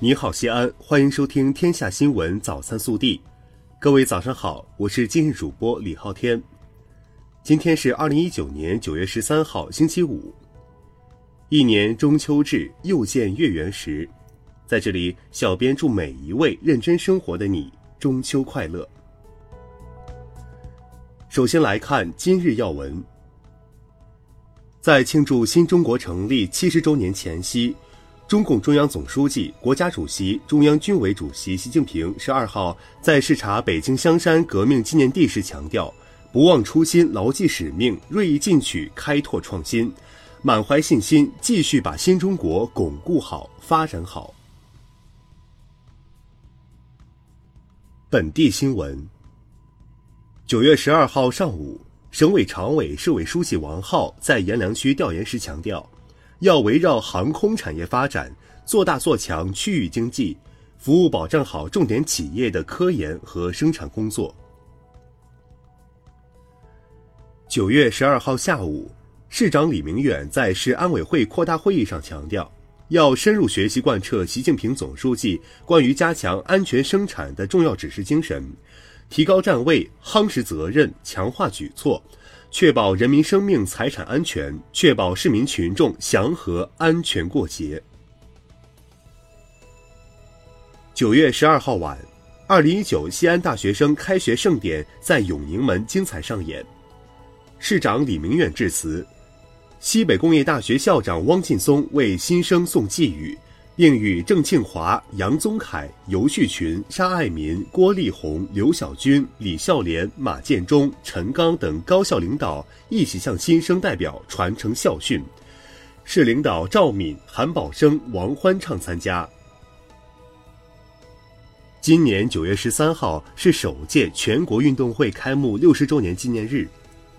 你好，西安，欢迎收听《天下新闻早餐速递》。各位早上好，我是今日主播李昊天。今天是二零一九年九月十三号，星期五。一年中秋至，又见月圆时。在这里，小编祝每一位认真生活的你中秋快乐。首先来看今日要闻。在庆祝新中国成立七十周年前夕。中共中央总书记、国家主席、中央军委主席习近平十二号在视察北京香山革命纪念地时强调：“不忘初心，牢记使命，锐意进取，开拓创新，满怀信心，继续把新中国巩固好、发展好。”本地新闻：九月十二号上午，省委常委、市委书记王浩在阎良区调研时强调。要围绕航空产业发展，做大做强区域经济，服务保障好重点企业的科研和生产工作。九月十二号下午，市长李明远在市安委会扩大会议上强调，要深入学习贯彻习近平总书记关于加强安全生产的重要指示精神，提高站位，夯实责任，强化举措。确保人民生命财产安全，确保市民群众祥和安全过节。九月十二号晚，二零一九西安大学生开学盛典在永宁门精彩上演。市长李明远致辞，西北工业大学校长汪劲松为新生送寄语。并与郑庆华、杨宗凯、尤旭群、沙爱民、郭丽红、刘晓军、李孝廉、马建忠、陈刚等高校领导一起向新生代表传承校训。市领导赵敏、韩宝生、王欢畅参加。今年九月十三号是首届全国运动会开幕六十周年纪念日。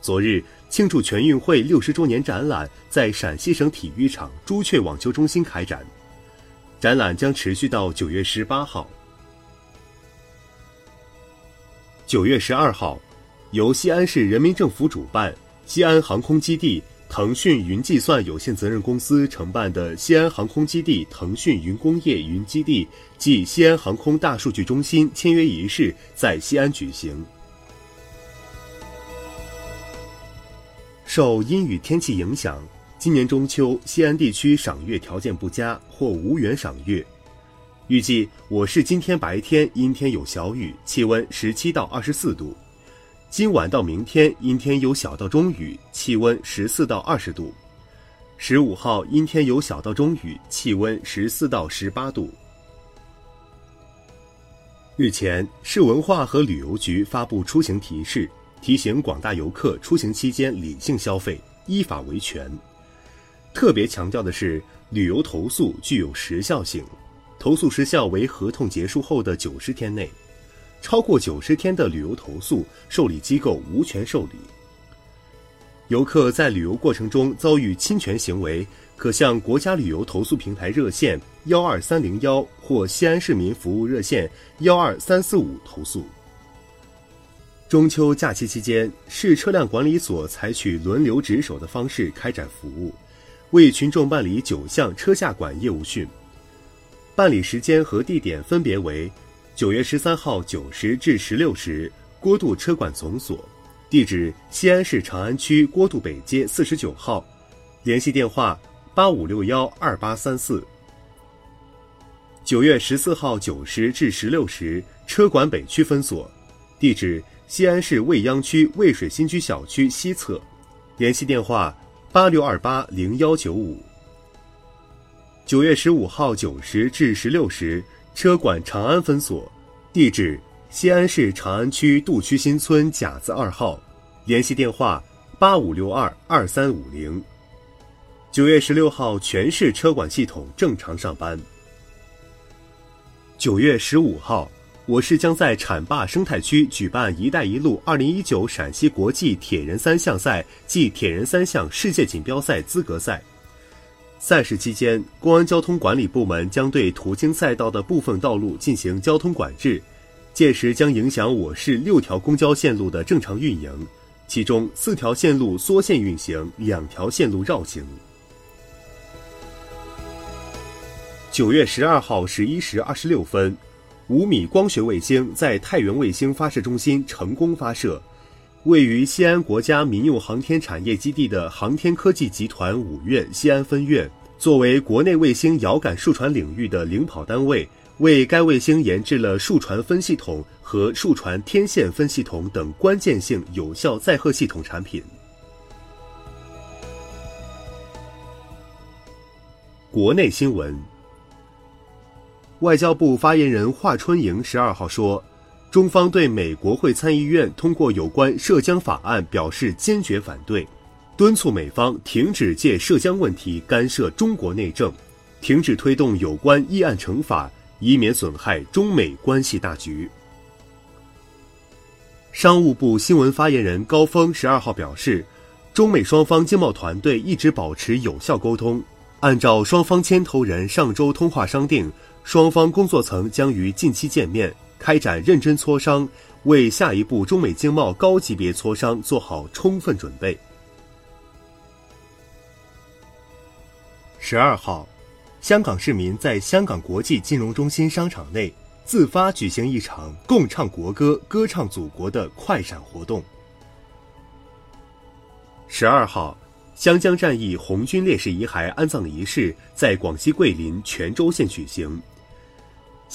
昨日，庆祝全运会六十周年展览在陕西省体育场朱雀网球中心开展。展览将持续到九月十八号。九月十二号，由西安市人民政府主办、西安航空基地腾讯云计算有限责任公司承办的西安航空基地腾讯云工业云基地暨西安航空大数据中心签约仪式在西安举行。受阴雨天气影响。今年中秋，西安地区赏月条件不佳或无缘赏月。预计我市今天白天阴天有小雨，气温十七到二十四度；今晚到明天阴天有小到中雨，气温十四到二十度。十五号阴天有小到中雨，气温十四到十八度。日前，市文化和旅游局发布出行提示，提醒广大游客出行期间理性消费，依法维权。特别强调的是，旅游投诉具有时效性，投诉时效为合同结束后的九十天内，超过九十天的旅游投诉，受理机构无权受理。游客在旅游过程中遭遇侵权行为，可向国家旅游投诉平台热线幺二三零幺或西安市民服务热线幺二三四五投诉。中秋假期期间，市车辆管理所采取轮流值守的方式开展服务。为群众办理九项车下管业务训，办理时间和地点分别为：九月十三号九时至十六时，郭渡车管总所，地址西安市长安区郭渡北街四十九号，联系电话八五六幺二八三四。九月十四号九时至十六时，车管北区分所，地址西安市未央区渭水新区小区西侧，联系电话。八六二八零幺九五。九月十五号九时至十六时，车管长安分所，地址西安市长安区杜区新村甲子二号，联系电话八五六二二三五零。九月十六号，全市车管系统正常上班。九月十五号。我市将在浐灞生态区举办“一带一路”二零一九陕西国际铁人三项赛暨铁人三项世界锦标赛资格赛。赛事期间，公安交通管理部门将对途经赛道的部分道路进行交通管制，届时将影响我市六条公交线路的正常运营，其中四条线路缩线运行，两条线路绕行。九月十二号十一时二十六分，五米光学卫星在太原卫星发射中心成功发射。位于西安国家民用航天产业基地的航天科技集团五院西安分院，作为国内卫星遥感数传领域的领跑单位，为该卫星研制了数传分系统和数传天线分系统等关键性有效载荷系统产品。国内新闻，外交部发言人华春莹十二号说。中方对美国会参议院通过有关涉疆法案表示坚决反对，敦促美方停止借涉疆问题干涉中国内政，停止推动有关议案惩罚，以免损害中美关系大局。商务部新闻发言人高峰十二号表示，中美双方经贸团队一直保持有效沟通，按照双方牵头人上周通话商定，双方工作层将于近期见面。开展认真磋商，为下一步中美经贸高级别磋商做好充分准备。十二号，香港市民在香港国际金融中心商场内自发举行一场共唱国歌、歌唱祖国的快闪活动。十二号，湘江战役红军烈士遗骸安葬仪式在广西桂林全州县举行。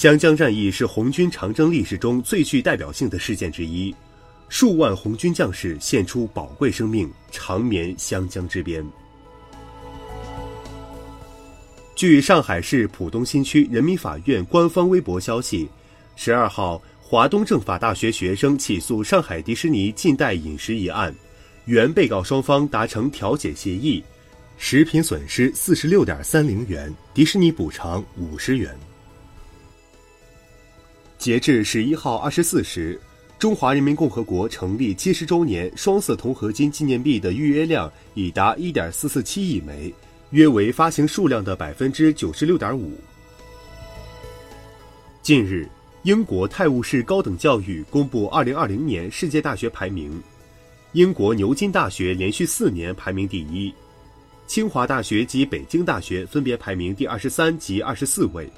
湘江战役是红军长征历史中最具代表性的事件之一，数万红军将士献出宝贵生命，长眠湘江之边。据上海市浦东新区人民法院官方微博消息，十二号，华东政法大学学生起诉上海迪士尼禁带饮食一案，原被告双方达成调解协议，食品损失四十六点三零元，迪士尼补偿五十元。截至十一号二十四时，中华人民共和国成立七十周年双色铜合金纪念币的预约量已达一点四四七亿枚，约为发行数量的百分之九十六点五。近日，英国泰晤士高等教育公布二零二零年世界大学排名，英国牛津大学连续四年排名第一，清华大学及北京大学分别排名第二十三及二十四位。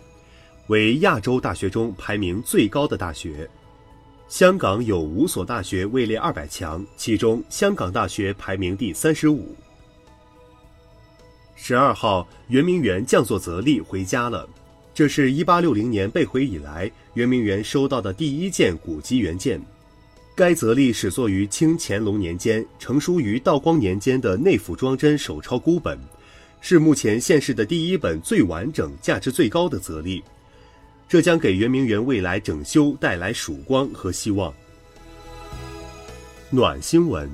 为亚洲大学中排名最高的大学，香港有五所大学位列二百强，其中香港大学排名第三十五。十二号，圆明园降作泽砾回家了，这是一八六零年被毁以来圆明园收到的第一件古籍原件。该则例始作于清乾隆年间，成书于道光年间的内府装帧手抄孤本，是目前现世的第一本最完整、价值最高的则例。这将给圆明园未来整修带来曙光和希望。暖新闻：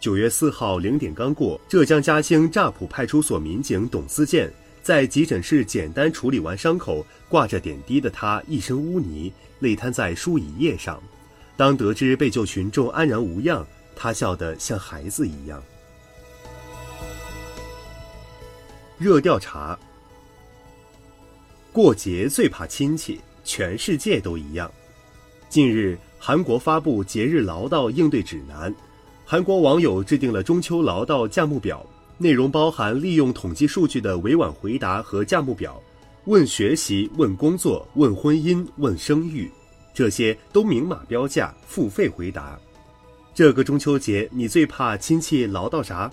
九月四号零点刚过，浙江嘉兴乍浦派出所民警董思健在急诊室简单处理完伤口，挂着点滴的他一身污泥，累瘫在输椅叶上。当得知被救群众安然无恙，他笑得像孩子一样。热调查。过节最怕亲戚，全世界都一样。近日，韩国发布节日唠叨应对指南，韩国网友制定了中秋唠叨价目表，内容包含利用统计数据的委婉回答和价目表，问学习、问工作、问婚姻、问生育，这些都明码标价，付费回答。这个中秋节，你最怕亲戚唠叨啥？